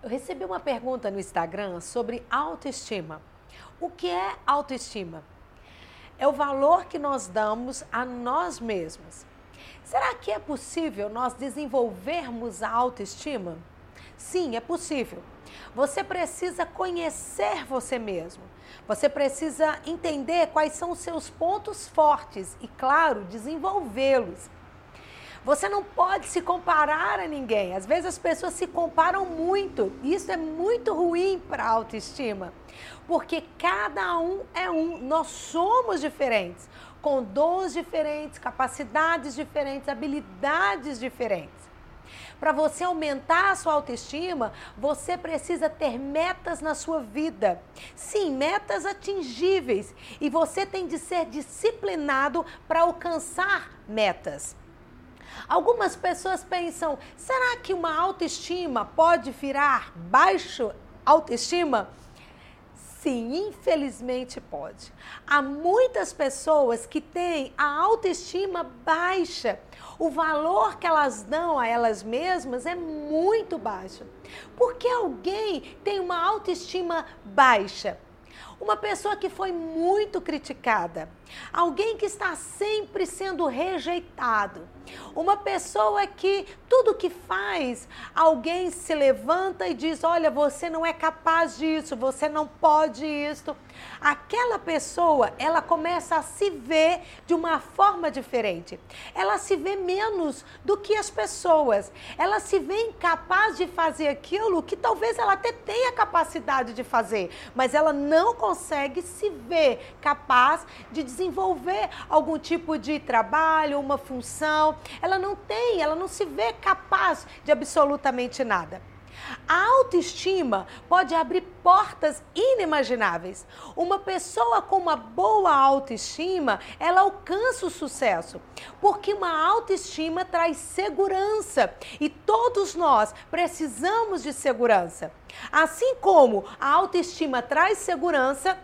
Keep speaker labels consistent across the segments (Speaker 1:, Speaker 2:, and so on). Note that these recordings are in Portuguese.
Speaker 1: Eu recebi uma pergunta no Instagram sobre autoestima. O que é autoestima? É o valor que nós damos a nós mesmos. Será que é possível nós desenvolvermos a autoestima? Sim, é possível. Você precisa conhecer você mesmo. Você precisa entender quais são os seus pontos fortes e, claro, desenvolvê-los. Você não pode se comparar a ninguém. Às vezes as pessoas se comparam muito. Isso é muito ruim para a autoestima. Porque cada um é um. Nós somos diferentes, com dons diferentes, capacidades diferentes, habilidades diferentes. Para você aumentar a sua autoestima, você precisa ter metas na sua vida. Sim, metas atingíveis. E você tem de ser disciplinado para alcançar metas. Algumas pessoas pensam: será que uma autoestima pode virar baixo autoestima? Sim, infelizmente pode. Há muitas pessoas que têm a autoestima baixa. O valor que elas dão a elas mesmas é muito baixo. Por que alguém tem uma autoestima baixa? Uma pessoa que foi muito criticada, alguém que está sempre sendo rejeitado, uma pessoa que tudo que faz, alguém se levanta e diz: Olha, você não é capaz disso, você não pode isso. Aquela pessoa, ela começa a se ver de uma forma diferente. Ela se vê menos do que as pessoas. Ela se vê incapaz de fazer aquilo que talvez ela até tenha capacidade de fazer, mas ela não consegue se ver capaz de desenvolver algum tipo de trabalho, uma função. Ela não tem, ela não se vê capaz de absolutamente nada. A autoestima pode abrir portas inimagináveis. Uma pessoa com uma boa autoestima, ela alcança o sucesso, porque uma autoestima traz segurança e todos nós precisamos de segurança. Assim como a autoestima traz segurança,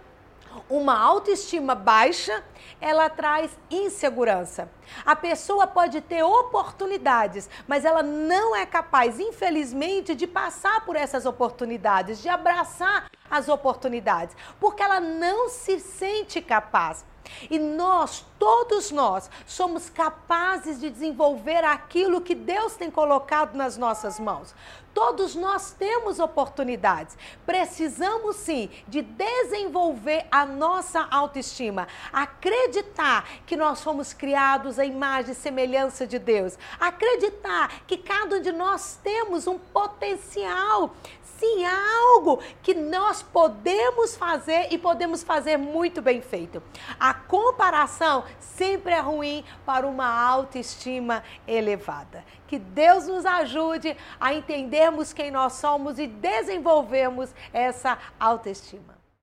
Speaker 1: uma autoestima baixa, ela traz insegurança. A pessoa pode ter oportunidades, mas ela não é capaz, infelizmente, de passar por essas oportunidades, de abraçar as oportunidades, porque ela não se sente capaz. E nós, todos nós, somos capazes de desenvolver aquilo que Deus tem colocado nas nossas mãos. Todos nós temos oportunidades. Precisamos sim de desenvolver a nossa autoestima, acreditar que nós fomos criados à imagem e semelhança de Deus, acreditar que cada um de nós temos um potencial. Sim, há algo que nós podemos fazer e podemos fazer muito bem feito. A comparação sempre é ruim para uma autoestima elevada. Que Deus nos ajude a entendermos quem nós somos e desenvolvermos essa autoestima.